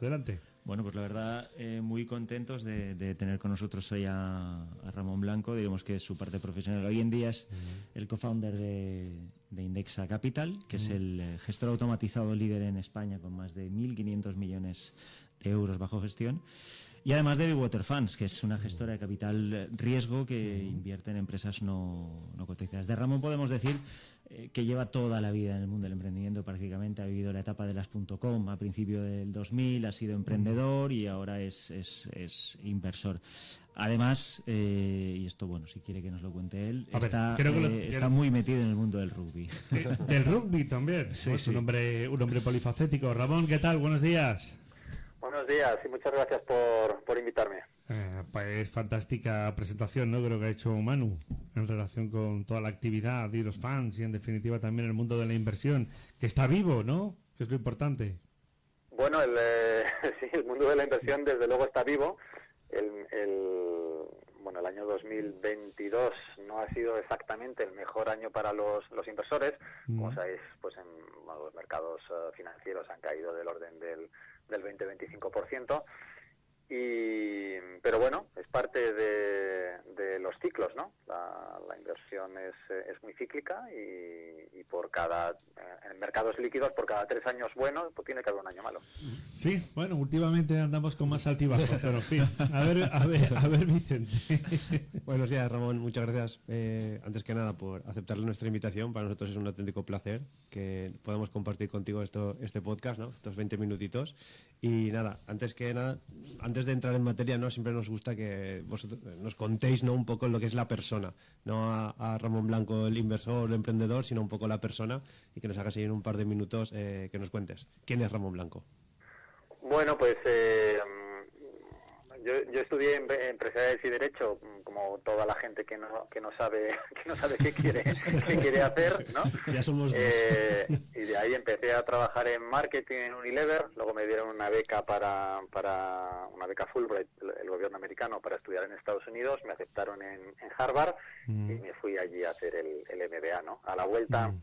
Adelante. Bueno, pues la verdad, eh, muy contentos de, tener con nosotros hoy a, Ramón Blanco. Digamos que es su parte profesional. Hoy en día es el co-founder de, Indexa Capital, que es el eh, gestor automatizado líder en España con más de 1.500 millones de euros bajo gestión. Y además de Big Water Funds, que es una gestora de capital riesgo que invierte en empresas no, no cotizadas. De Ramón podemos decir eh, que lleva toda la vida en el mundo del emprendimiento prácticamente. Ha vivido la etapa de las .com a principio del 2000, ha sido emprendedor y ahora es, es, inversor. Además, eh, y esto, bueno, si quiere que nos lo cuente él, está, eh, está muy metido en el mundo del rugby. ¿Del rugby también? Sí, pues Un, hombre, un hombre polifacético. Ramón, ¿qué tal? Buenos días. Días y muchas gracias por, por invitarme. Eh, pues fantástica presentación, ¿no? Creo que ha hecho Manu en relación con toda la actividad y los fans y en definitiva también el mundo de la inversión, que está vivo, ¿no? Que es lo importante. Bueno, el, eh, sí, el mundo de la inversión desde luego está vivo. El, el, bueno, el año 2022 no ha sido exactamente el mejor año para los, los inversores. Como mm. sabéis, pues en los mercados eh, financieros han caído del orden del, del 20-25%. Y, pero bueno, es parte de, de los ciclos, ¿no? La, la inversión es, es, muy cíclica y, y, por cada, eh, en mercados líquidos, por cada tres años buenos, pues tiene que haber un año malo. Sí, bueno, últimamente andamos con más altibajos, pero en fin. A ver, a ver, a ver, Vicente. Buenos días, Ramón. Muchas gracias, eh, antes que nada, por aceptar nuestra invitación. Para nosotros es un auténtico placer que podamos compartir contigo esto, este podcast, ¿no? Estos 20 minutitos. Y nada, antes que nada, antes de entrar en materia, ¿no? Siempre nos gusta que vosotros nos contéis, ¿no? Un poco lo que es la persona, no a, Ramón Blanco, el inversor, el emprendedor, sino un poco la persona y que nos hagas en un par de minutos eh, que nos cuentes. ¿Quién es Ramón Blanco? Bueno, pues eh, yo, yo estudié en empresariales y derecho, como toda la gente que no, que no sabe que no sabe qué quiere qué quiere hacer, ¿no? Ya somos dos. Eh, y de ahí empecé a trabajar en marketing en Unilever. Luego me dieron una beca para para una beca Fulbright, el gobierno americano, para estudiar en Estados Unidos. Me aceptaron en, en Harvard mm. y me fui allí a hacer el, el MBA, ¿no? A la vuelta. Mm.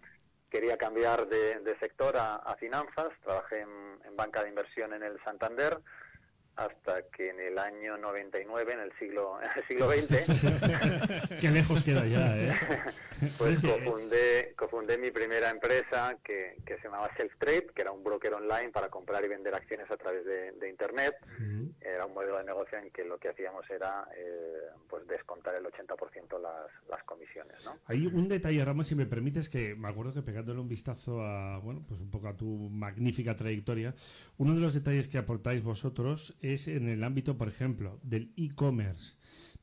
quería cambiar de, de sector a, a, finanzas, trabajé en, en, banca de inversión en el Santander, hasta que en el año 99, en el siglo, en el siglo XX... Qué lejos queda ya, ¿eh? pues cofundé, cofundé mi primera empresa que, que se llamaba Self Trade, que era un broker online para comprar y vender acciones a través de, de Internet. Era un modelo de negocio en que lo que hacíamos era eh, pues descontar el 80% las, las comisiones, ¿no? Hay un detalle, Ramón, si me permites, que me acuerdo que pegándole un vistazo a, bueno, pues un poco a tu magnífica trayectoria, uno de los detalles que aportáis vosotros es en el ámbito, por ejemplo, del e-commerce.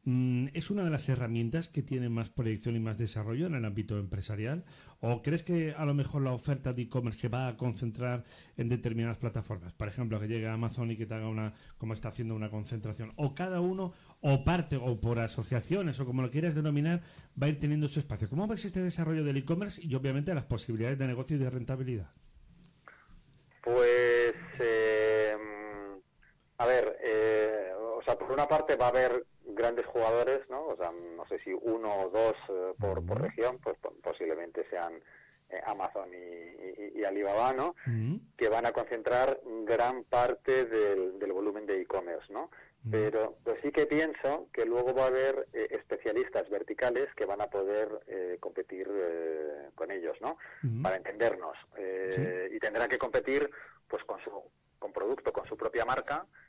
Mm, ¿Es una de las herramientas que tiene más proyección y más desarrollo en el ámbito empresarial? ¿O crees que a lo mejor la oferta de e-commerce se va a concentrar en determinadas plataformas? Por ejemplo, que llegue a Amazon y que te haga una, como está haciendo una concentración. O cada uno, o parte, o por asociaciones, o como lo quieras denominar, va a ir teniendo su espacio. ¿Cómo ves este desarrollo del e-commerce y obviamente las posibilidades de negocio y de rentabilidad? Pues... Eh a ver, eh, o sea, por una parte va a haber grandes jugadores, ¿no? O sea, no sé si uno o dos eh, por, por, región, pues posiblemente sean eh, Amazon y, Alibaba, ¿no? Que van a concentrar gran parte del, volumen de e-commerce, ¿no? Pero, sí que pienso que luego va a haber especialistas verticales que van a poder competir con ellos, ¿no? Para entendernos. Y tendrán que competir pues con su con producto, con su propia marca, y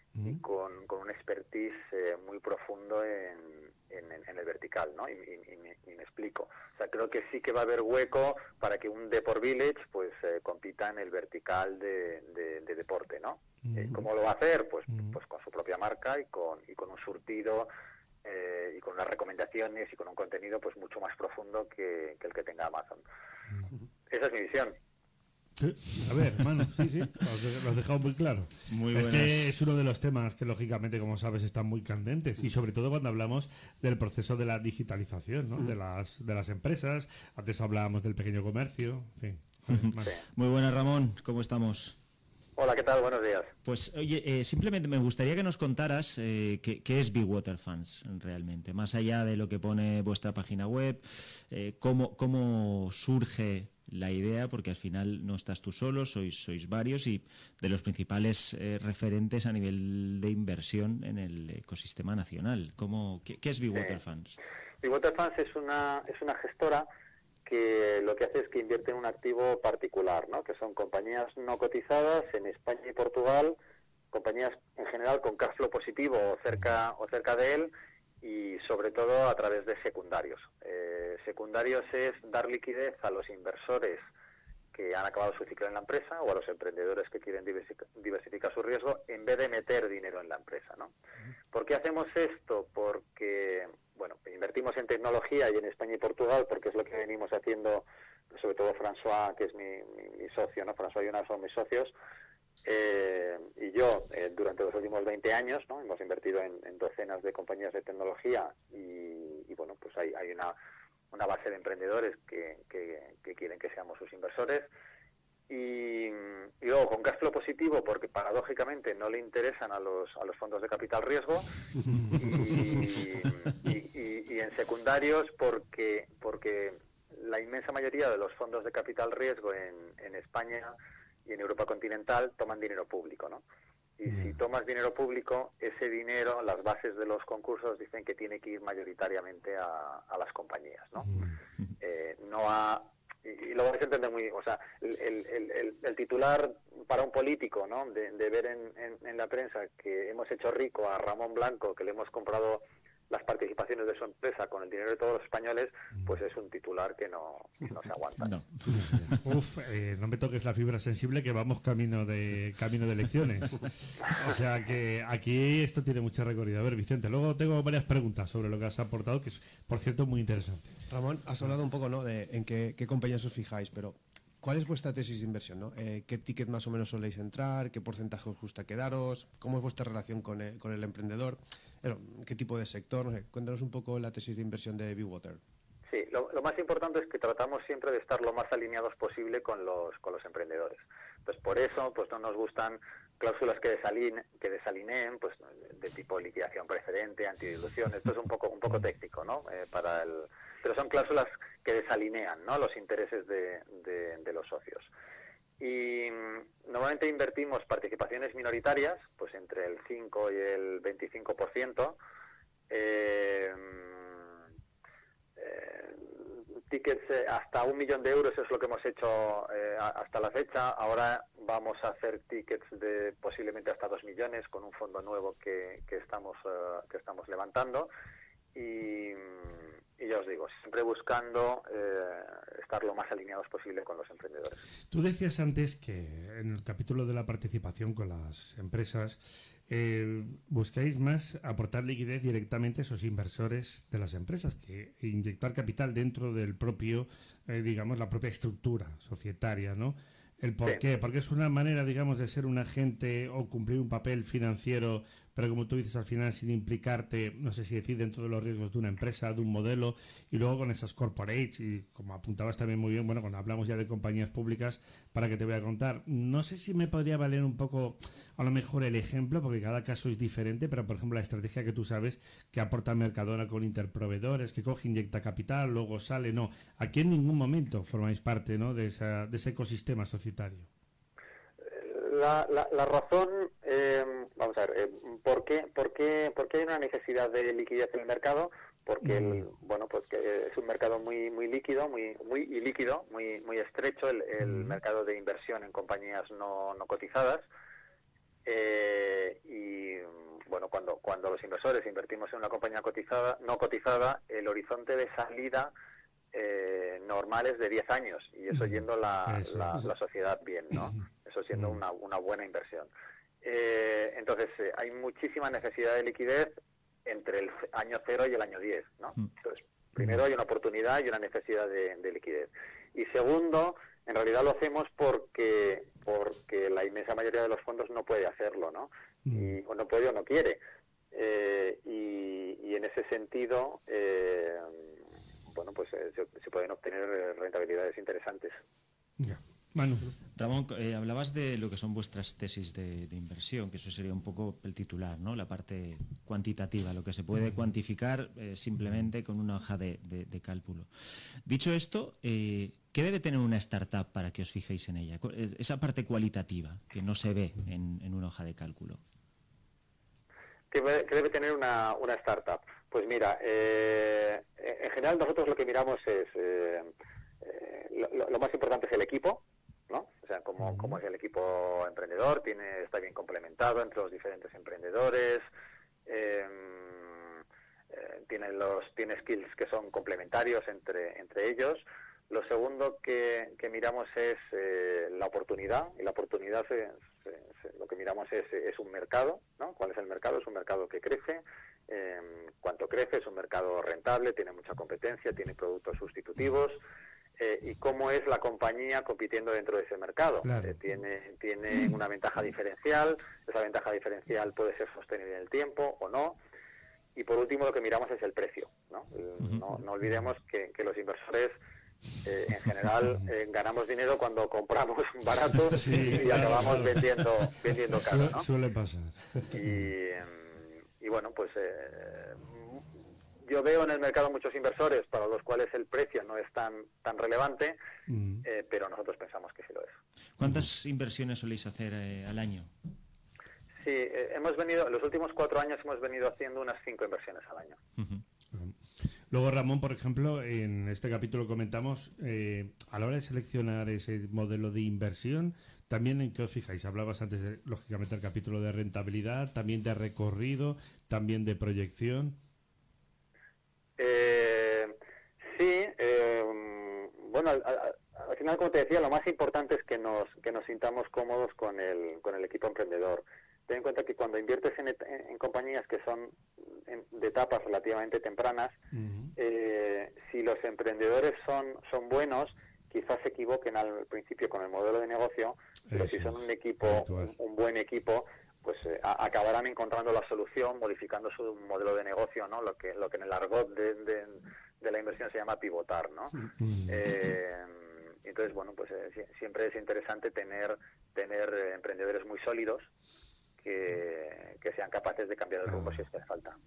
un expertise eh, muy profundo en, en, el vertical, ¿no? Y, me, explico. O sea, creo que sí que va a haber hueco para que un Deport Village, pues, eh, compita en el vertical de, de, deporte, ¿no? Eh, ¿Cómo lo va a hacer? Pues, pues con su propia marca y con, y con un surtido y con unas recomendaciones y con un contenido, pues, mucho más profundo que, que el que tenga Amazon. Esa es mi visión. A ver, hermano, sí, sí, lo has dejado muy claro. Muy es que es uno de los temas que, lógicamente, como sabes, están muy candentes y sobre todo cuando hablamos del proceso de la digitalización ¿no? de, las, de las empresas. Antes hablábamos del pequeño comercio, en fin. Muy buenas, Ramón, ¿cómo estamos? Hola, ¿qué tal? Buenos días. Pues, oye, eh, simplemente me gustaría que nos contaras eh, qué, es Big Water Funds realmente, más allá de lo que pone vuestra página web, eh, cómo, cómo surge la idea, porque al final no estás tú solo, sois, sois varios y de los principales eh, referentes a nivel de inversión en el ecosistema nacional. ¿Cómo, qué, es Be Funds? Funds es una, es una gestora que lo que hace es que invierte en un activo particular, ¿no? que son compañías no cotizadas en España y Portugal, compañías en general con cash flow positivo o cerca, o cerca de él y sobre todo a través de secundarios. Eh, secundarios es dar liquidez a los inversores que han acabado su ciclo en la empresa o a los emprendedores que quieren diversificar su riesgo en vez de meter dinero en la empresa. ¿no? ¿Por qué hacemos esto? Porque bueno, invertimos en tecnología y en España y Portugal porque es lo que venimos haciendo, sobre todo François, que es mi, mi, socio, ¿no? François y una son mis socios, eh, y yo, eh, durante los últimos 20 años, ¿no? hemos invertido en, docenas de compañías de tecnología y, bueno, pues hay, hay una, una, base de emprendedores que, que, quieren que seamos sus inversores. Y, luego con cash positivo, porque paradójicamente no le interesan a los, a los fondos de capital riesgo, y, en secundarios porque, porque la inmensa mayoría de los fondos de capital riesgo en, en España y en Europa continental toman dinero público, ¿no? Y si mm. tomas dinero público, ese dinero, las bases de los concursos dicen que tiene que ir mayoritariamente a, las compañías, ¿no? Mm. Eh, no a y, lo vais a entender muy o sea el, el, titular para un político no de, ver en, en, la prensa que hemos hecho rico a Ramón Blanco que le hemos comprado las participaciones de su empresa con el dinero de todos los españoles, pues es un titular que no, se aguanta. No. Uf, eh, no me toques la fibra sensible que vamos camino de camino de elecciones. O sea que aquí esto tiene mucha recorrido. A ver, Vicente, luego tengo varias preguntas sobre lo que has aportado, que es, por cierto, muy interesante. Ramón, has hablado un poco ¿no? de en qué, qué compañías os fijáis, pero ¿Cuál es vuestra tesis de inversión? ¿no? Eh, ¿Qué ticket más o menos soléis entrar? ¿Qué porcentaje os gusta quedaros? ¿Cómo es vuestra relación con el, con el emprendedor? ¿Qué tipo de sector? No sé, cuéntanos un poco la tesis de inversión de Water. Sí, lo, más importante es que tratamos siempre de estar lo más alineados posible con los, con los emprendedores. Pues por eso pues no nos gustan cláusulas que, desaline, que desalineen, pues de tipo liquidación precedente, antidilución. Esto es un poco, un poco técnico, ¿no? Eh, para el, pero son cláusulas que desalinean ¿no? los intereses de, los socios. Y mm, normalmente invertimos participaciones minoritarias, pues entre el 5 y el 25%. Eh, eh, tickets eh, hasta un millón de euros es lo que hemos hecho eh, hasta la fecha. Ahora vamos a hacer tickets de posiblemente hasta dos millones con un fondo nuevo que, que estamos que estamos levantando y mm, y ya os digo, siempre buscando eh, estar lo más alineados posible con los emprendedores. Tú decías antes que en el capítulo de la participación con las empresas eh, buscáis más aportar liquidez directamente a esos inversores de las empresas que inyectar capital dentro del propio, eh, digamos, la propia estructura societaria, ¿no? ¿El por qué? Porque es una manera, digamos, de ser un agente o cumplir un papel financiero pero como tú dices al final sin implicarte, no sé si decir, dentro de los riesgos de una empresa, de un modelo, y luego con esas corporates, y como apuntabas también muy bien, bueno, cuando hablamos ya de compañías públicas, para que te voy a contar, no sé si me podría valer un poco, a lo mejor el ejemplo, porque cada caso es diferente, pero por ejemplo la estrategia que tú sabes que aporta Mercadona con interproveedores, que coge, inyecta capital, luego sale, no, aquí en ningún momento formáis parte ¿no? de, esa, de ese ecosistema societario. La, la, la razón eh, vamos a ver, eh, ¿por, qué, por, qué, ¿por qué hay una necesidad de liquidez en el mercado? Porque el, bueno, pues que es un mercado muy muy líquido, muy muy líquido, muy muy estrecho el, el mercado de inversión en compañías no, no cotizadas. Eh, y bueno, cuando cuando los inversores invertimos en una compañía cotizada, no cotizada, el horizonte de salida eh, normal es de 10 años y eso yendo la, la, la sociedad bien, ¿no? Eso siendo una, una buena inversión. Eh, entonces, eh, hay muchísima necesidad de liquidez entre el año 0 y el año 10. ¿no? Mm. Entonces, primero hay una oportunidad y una necesidad de, liquidez. Y segundo, en realidad lo hacemos porque porque la inmensa mayoría de los fondos no puede hacerlo, ¿no? Mm. Y, o no puede o no quiere. Eh, y, en ese sentido, bueno, pues se, pueden obtener rentabilidades interesantes. Bueno, Ramón, eh, hablabas de lo que son vuestras tesis de, inversión, que eso sería un poco el titular, ¿no? La parte cuantitativa, lo que se puede cuantificar eh, simplemente con una hoja de, cálculo. Dicho esto, eh, ¿qué debe tener una startup para que os fijéis en ella? Esa parte cualitativa que no se ve en, una hoja de cálculo. ¿Qué, debe tener una, startup? Pues mira, en general nosotros lo que miramos es, lo más importante es el equipo, cómo, es el equipo emprendedor, tiene, está bien complementado entre los diferentes emprendedores, em, eh, tiene, los, tiene skills que son complementarios entre, entre ellos. Lo segundo que, miramos es eh, la oportunidad, y la oportunidad lo que miramos es, es, un mercado, ¿no? ¿Cuál es el mercado? Es un mercado que crece, eh, cuánto crece, es un mercado rentable, tiene mucha competencia, tiene productos sustitutivos. Eh, y cómo es la compañía compitiendo dentro de ese mercado. Eh, tiene, tiene una ventaja diferencial, esa ventaja diferencial puede ser sostenible en el tiempo o no. Y por último, lo que miramos es el precio. No, no, olvidemos que, los inversores eh, en general ganamos dinero cuando compramos barato y acabamos vendiendo, vendiendo caro. ¿no? Suele pasar. Y, y bueno, pues yo veo en el mercado muchos inversores para los cuales el precio no es tan, tan relevante, mm. eh, pero nosotros pensamos que sí lo es. ¿Cuántas inversiones soléis hacer eh, al año? Sí, eh, hemos venido, en los últimos cuatro años hemos venido haciendo unas cinco inversiones al año. Luego, Ramón, por ejemplo, en este capítulo comentamos, a la hora de seleccionar ese modelo de inversión, también en qué os fijáis. Hablabas antes, lógicamente, del capítulo de rentabilidad, también de recorrido, también de proyección. Eh, sí, eh, bueno, al, final, como te decía, lo más importante es que nos, que nos sintamos cómodos con el, con el equipo emprendedor. Ten en cuenta que cuando inviertes en, en compañías que son de etapas relativamente tempranas, eh, si los emprendedores son, son buenos, quizás se equivoquen al principio con el modelo de negocio, pero si son un equipo, un, buen equipo, pues eh, acabarán encontrando la solución modificando su modelo de negocio, ¿no? Lo que, lo que en el argot de, de, la inversión se llama pivotar, ¿no? Eh, entonces, bueno, pues eh, siempre es interesante tener, tener emprendedores muy sólidos que, que, sean capaces de cambiar el rumbo si es que hace falta.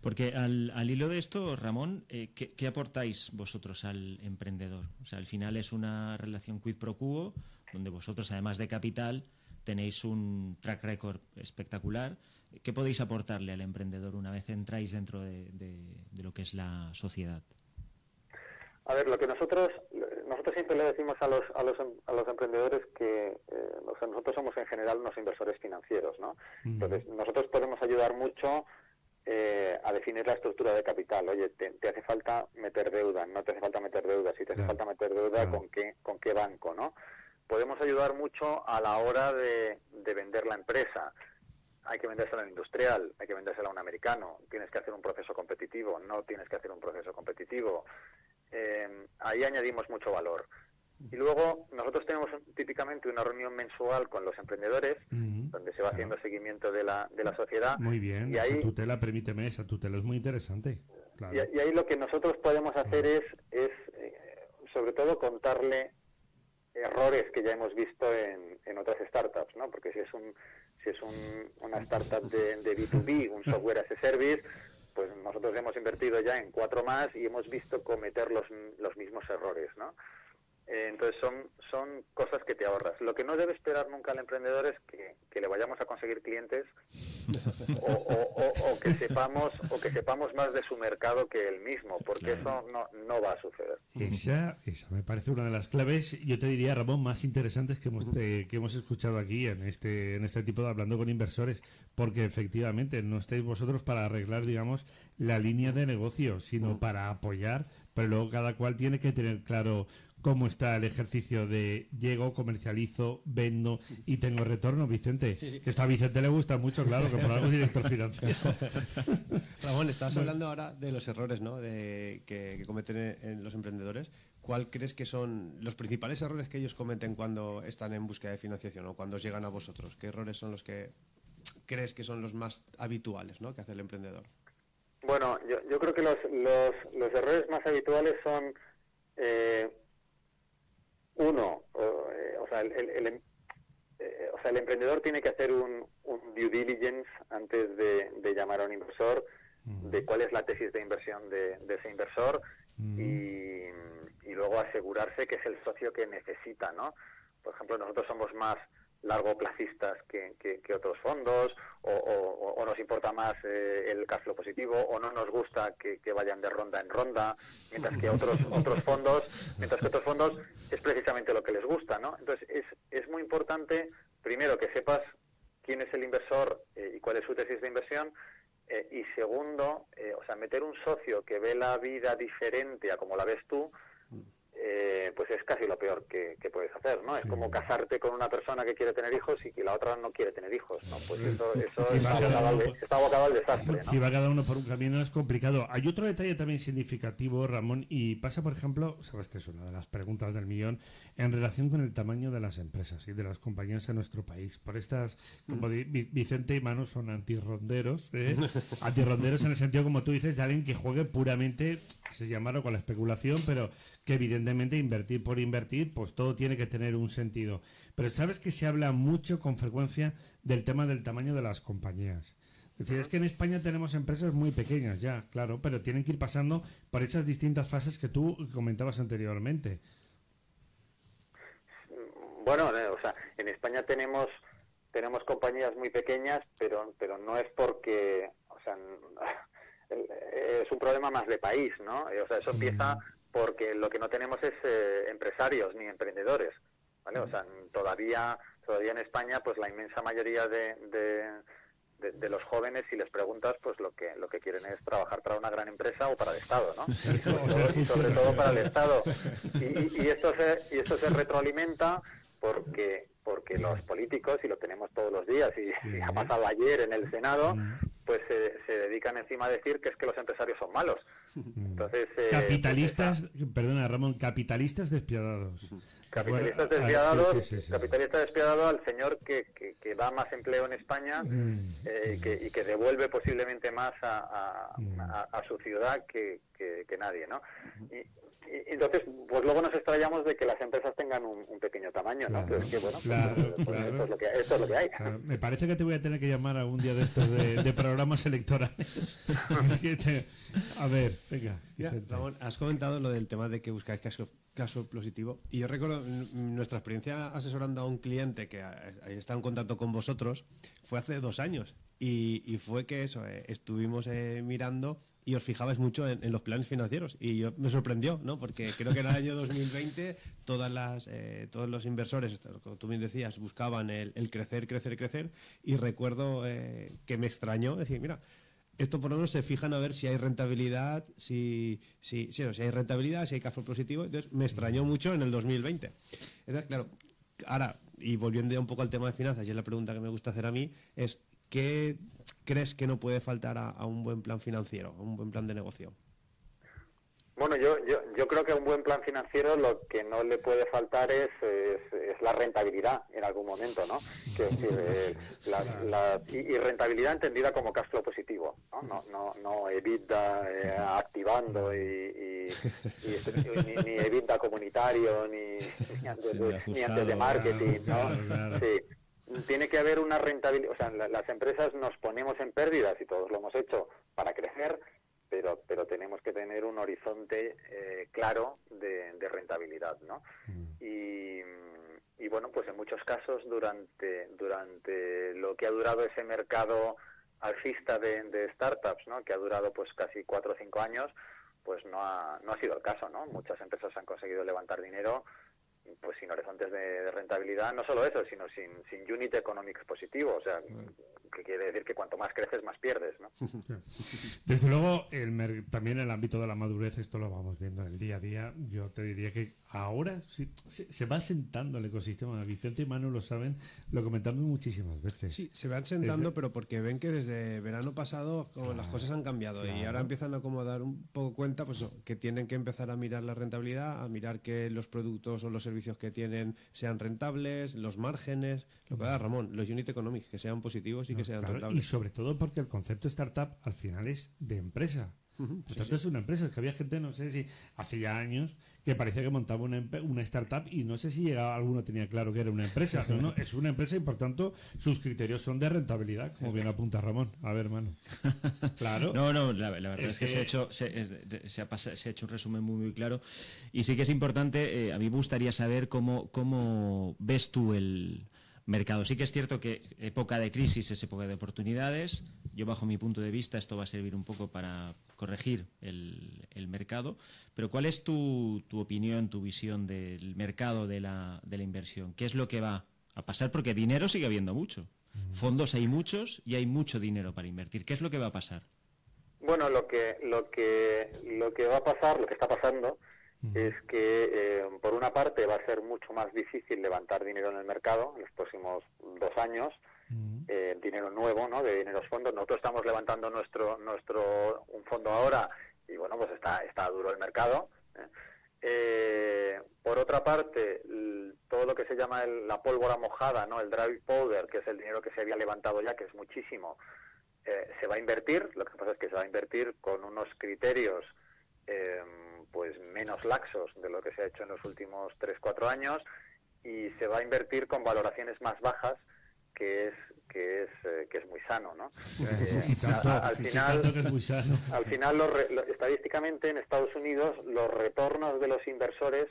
Porque al, al, hilo de esto, Ramón, ¿qué, ¿qué, aportáis vosotros al emprendedor? O sea, al final es una relación quid pro quo, donde vosotros, además de capital, tenéis un track record espectacular. ¿Qué podéis aportarle al emprendedor una vez entráis dentro de, lo que es la sociedad? A ver, lo que nosotros nosotros siempre le decimos a los, a los, a los emprendedores que eh, nosotros somos en general unos inversores financieros, ¿no? Entonces, nosotros podemos ayudar mucho eh, a definir la estructura de capital. Oye, te, hace falta meter deuda, no te hace falta meter deuda, si te hace falta meter deuda, ¿con qué con qué banco, no? Podemos ayudar mucho a la hora de, vender la empresa. Hay que vendérsela a un industrial, hay que vendérsela a un americano, tienes que hacer un proceso competitivo, no tienes que hacer un proceso competitivo. Eh, ahí añadimos mucho valor. Y luego nosotros tenemos típicamente una reunión mensual con los emprendedores, donde se va haciendo seguimiento de la, de la sociedad. Muy bien, y esa ahí, tutela, permíteme, esa tutela es muy interesante. Y, ahí lo que nosotros podemos hacer es, es eh, sobre todo, contarle errores que ya hemos visto en, en otras startups, ¿no? Porque si es un si es un, una startup de, de B2B, un software as a service, pues nosotros hemos invertido ya en cuatro más y hemos visto cometer los, los mismos errores, ¿no? Eh, entonces son, son cosas que te ahorras. Lo que no debe esperar nunca al emprendedor es que, le vayamos a conseguir clientes o, que sepamos o que sepamos más de su mercado que él mismo, porque eso no, no va a suceder. Esa, esa me parece una de las claves, yo te diría, Ramón, más interesantes que hemos, que hemos escuchado aquí en este, en este tipo de hablando con inversores, porque efectivamente no estáis vosotros para arreglar, digamos, la línea de negocio, sino para apoyar, pero luego cada cual tiene que tener claro cómo está el ejercicio de llego, comercializo, vendo y tengo retorno, Vicente. Que está a Vicente le gusta mucho, claro, que por algo es director financiero. Ramón, estabas hablando ahora de los errores ¿no? de, que, cometen en los emprendedores. ¿Cuál crees que son los principales errores que ellos cometen cuando están en búsqueda de financiación o cuando llegan a vosotros? ¿Qué errores son los que crees que son los más habituales ¿no? que hace el emprendedor? Bueno, yo, creo que los, los, los errores más habituales son eh, uno, eh, o sea, el, el, eh, o sea, el emprendedor tiene que hacer un, due diligence antes de, llamar a un inversor, de cuál es la tesis de inversión de, ese inversor y, y, luego asegurarse que es el socio que necesita, ¿no? Por ejemplo, nosotros somos más largoplacistas que, que, otros fondos, o, nos importa más eh, el cash flow positivo, o no nos gusta que, vayan de ronda en ronda, mientras que otros otros fondos, mientras que otros fondos es precisamente lo que les gusta, ¿no? Entonces es, es muy importante primero que sepas quién es el inversor eh, y cuál es su tesis de inversión. Eh, y segundo, o sea, meter un socio que ve la vida diferente a como la ves tú, eh, pues es casi lo peor que, puedes hacer, ¿no? Es como casarte con una persona que quiere tener hijos y que la otra no quiere tener hijos, ¿no? Pues eso, eso está, abocado al, desastre, ¿no? Si va cada uno por un camino es complicado. Hay otro detalle también significativo, Ramón, y pasa, por ejemplo, sabes que es una de las preguntas del millón, en relación con el tamaño de las empresas y de las compañías en nuestro país. Por estas, como mm. Vicente y Manu son antirronderos, ¿eh? antirronderos en el sentido, como tú dices, de alguien que juegue puramente, se llamarlo con la especulación, pero que evidentemente invertir por invertir, pues todo tiene que tener un sentido. Pero sabes que se habla mucho con frecuencia del tema del tamaño de las compañías. Es decir, es que en España tenemos empresas muy pequeñas ya, claro, pero tienen que ir pasando por esas distintas fases que tú comentabas anteriormente. Bueno, eh, o sea, en España tenemos tenemos compañías muy pequeñas, pero pero no es porque, o sea, es un problema más de país, ¿no? O sea, eso empieza porque lo que no tenemos es eh, empresarios ni emprendedores, ¿vale? O sea, todavía, todavía en España, pues la inmensa mayoría de, de, los jóvenes, si les preguntas, pues lo que lo que quieren es trabajar para una gran empresa o para el Estado, ¿no? Y sobre, todo, para el Estado. Y, y, esto se, y esto se retroalimenta porque porque los políticos, y lo tenemos todos los días, y, ha pasado ayer en el Senado, pues se, dedican encima a decir que es que los empresarios son malos. Entonces, eh, capitalistas, pues perdona Ramón, capitalistas despiadados. Capitalistas ah, despiadados, capitalista despiadado al señor que, que, da más empleo en España mm. eh, y, que, y que devuelve posiblemente más a, a, su ciudad que, que, nadie, ¿no? Y, entonces, pues luego nos extrañamos de que las empresas tengan un, pequeño tamaño, ¿no? bueno, pues, pues, esto, es lo que, hay. Me parece que te voy a tener que llamar algún día de estos de, programas electorales. a ver, venga. Ramón, has comentado lo del tema de que buscáis caso, caso positivo. Y yo recuerdo nuestra experiencia asesorando a un cliente que está en contacto con vosotros fue hace dos años. Y, fue que eso, eh, estuvimos eh, mirando y os fijabais mucho en, los planes financieros. Y yo, me sorprendió, ¿no? Porque creo que en el año 2020 todas las, eh, todos los inversores, como tú bien decías, buscaban el, crecer, crecer, crecer. Y recuerdo eh, que me extrañó decir, mira, esto por lo menos se fijan a ver si hay rentabilidad, si, si, si, hay rentabilidad, si hay cash positivo. Entonces me extrañó mucho en el 2020. Entonces, claro, ahora, y volviendo un poco al tema de finanzas, y es la pregunta que me gusta hacer a mí, es ¿qué crees que no puede faltar a, un buen plan financiero, a un buen plan de negocio? Bueno, yo, yo, yo creo que a un buen plan financiero lo que no le puede faltar es, es, la rentabilidad en algún momento, ¿no? Que eh, la, y, rentabilidad entendida como cash flow positivo, ¿no? No, no, no EBITDA eh, activando y, este, ni, EBITDA comunitario, ni, ni, antes, de, ni antes de marketing, ¿no? Sí tiene que haber una rentabilidad, o sea, las empresas nos ponemos en pérdidas y todos lo hemos hecho para crecer, pero, pero tenemos que tener un horizonte eh, claro de, rentabilidad, ¿no? Mm. Y, y, bueno, pues en muchos casos durante, durante lo que ha durado ese mercado alcista de, de startups, ¿no? Que ha durado pues casi cuatro o cinco años, pues no ha, no ha sido el caso, ¿no? Muchas empresas han conseguido levantar dinero pues sin horizontes de, rentabilidad, no solo eso, sino sin, sin unit economics positivo, o sea, que quiere decir que cuanto más creces, más pierdes, ¿no? Desde luego, el, también en el ámbito de la madurez, esto lo vamos viendo en el día a día, yo te diría que ahora se, va sentando el ecosistema. Vicente y Manu lo saben, lo comentamos muchísimas veces. Sí, se van sentando, pero porque ven que desde verano pasado como las cosas han cambiado y ahora empiezan a como dar un poco cuenta pues que tienen que empezar a mirar la rentabilidad, a mirar que los productos o los servicios que tienen sean rentables, los márgenes, lo que da Ramón, los unit economics, que sean positivos y que sean rentables. Y sobre todo porque el concepto startup al final es de empresa. Por tanto, es una empresa. Es que había gente, no sé si hace ya años, que parecía que montaba una, startup y no sé si llegaba, alguno tenía claro que era una empresa. No, no, es una empresa y por tanto sus criterios son de rentabilidad, como bien apunta Ramón. A ver, hermano. Claro. No, no, la, la verdad Es es, que, que- se, ha hecho, se, es- de- se ha pasa- se ha hecho un resumen muy, muy claro. Y sí que es importante, eh, a mí me gustaría saber cómo, cómo ves tú el mercado. Sí que es cierto que época de crisis es época de oportunidades. Yo, bajo mi punto de vista, esto va a servir un poco para corregir el, el mercado. Pero, ¿cuál es tu, tu opinión, tu visión del mercado de la, de la inversión? ¿Qué es lo que va a pasar? Porque dinero sigue habiendo mucho. Fondos hay muchos y hay mucho dinero para invertir. ¿Qué es lo que va a pasar? Bueno, lo que lo que lo que va a pasar, lo que está pasando, es que eh, una parte va a ser mucho más difícil levantar dinero en el mercado en los próximos dos años, eh, dinero nuevo, ¿no? De dineros fondos. Nosotros estamos levantando nuestro nuestro un fondo ahora y bueno, pues está está duro el mercado. ¿eh? Eh, por otra parte, todo lo que se llama el- la pólvora mojada, ¿no? El dry powder, que es el dinero que se había levantado ya, que es muchísimo, eh, se va a invertir. Lo que pasa es que se va a invertir con unos criterios eh, pues menos laxos de lo que se ha hecho en los últimos 3-4 años y se va a invertir con valoraciones más bajas que es que es eh, que es muy sano, ¿no? Eh, Y tanto, a- al final tanto que es muy sano. al final, los re- lo- estadísticamente en Estados Unidos, los retornos de los inversores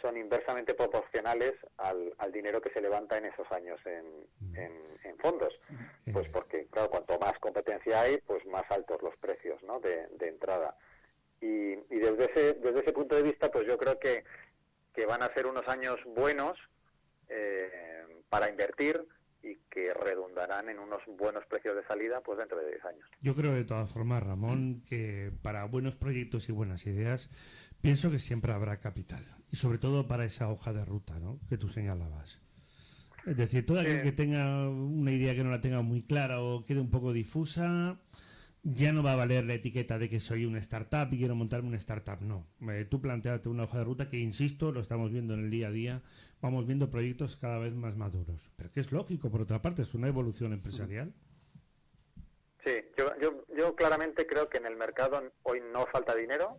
son inversamente proporcionales al, al dinero que se levanta en esos años en, en, en fondos. Pues porque, claro, cuanto más competencia hay, pues más altos los precios ¿no? de, de entrada. Y, y desde, ese, desde ese punto de vista, pues yo creo que, que van a ser unos años buenos eh, para invertir y que redundarán en unos buenos precios de salida pues dentro de 10 años. Yo creo de todas formas, Ramón, que para buenos proyectos y buenas ideas, pienso que siempre habrá capital. Y sobre todo para esa hoja de ruta ¿no? que tú señalabas. Es decir, todo aquel Sí. que tenga una idea que no la tenga muy clara o quede un poco difusa, ya no va a valer la etiqueta de que soy una startup y quiero montarme una startup. No. Eh, tú planteate una hoja de ruta que, insisto, lo estamos viendo en el día a día, vamos viendo proyectos cada vez más maduros. Pero que es lógico, por otra parte, es una evolución empresarial. Sí, yo, yo, yo claramente creo que en el mercado hoy no falta dinero,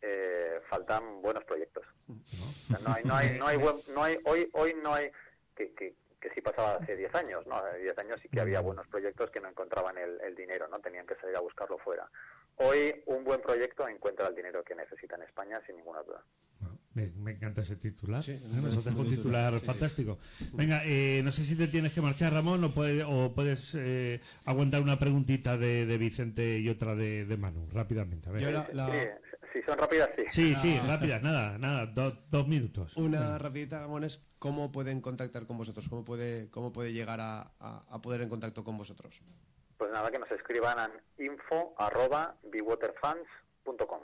eh, faltan buenos proyectos. O sea, no hay, no hay, no hay, buen- no hay, hoy, hoy no hay, que, que, que sí pasaba hace 10 años, ¿no? Hace 10 años sí que había buenos proyectos que no encontraban el, el dinero, ¿no? Tenían que salir a buscarlo fuera. Hoy un buen proyecto encuentra el dinero que necesita en España sin ninguna duda. Bueno, Me, me encanta ese titular. Sí, ¿eh? Nos un titular, sí. fantástico. Venga, eh, no sé si te tienes que marchar, Ramón, o, puede- o puedes eh, aguantar una preguntita de, de Vicente y otra de, de Manu, rápidamente. A ver. Yo la- la- Sí, si son rápidas, sí. Sí, sí, rápidas, nada, nada, do- dos minutos. Una rapidita, Ramón, es cómo pueden contactar con vosotros, cómo puede, cómo puede llegar a, a- a poder en contacto con vosotros. Pues nada, que nos escriban a info arroba bewaterfunds.com.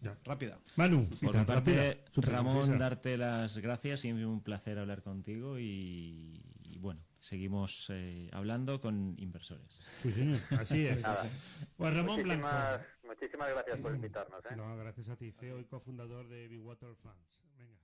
Ya. Rápida. Manu, Por mi parte, rápida, Ramón, darte las gracias y un placer hablar contigo y, y bueno, seguimos eh, hablando con inversores. Sí, señor, así es. Nada. Pues Ramón Blanco. Muchísimas, gracias por invitarnos. ¿eh? No, gracias a ti, CEO y cofundador de Big Water Funds. Venga.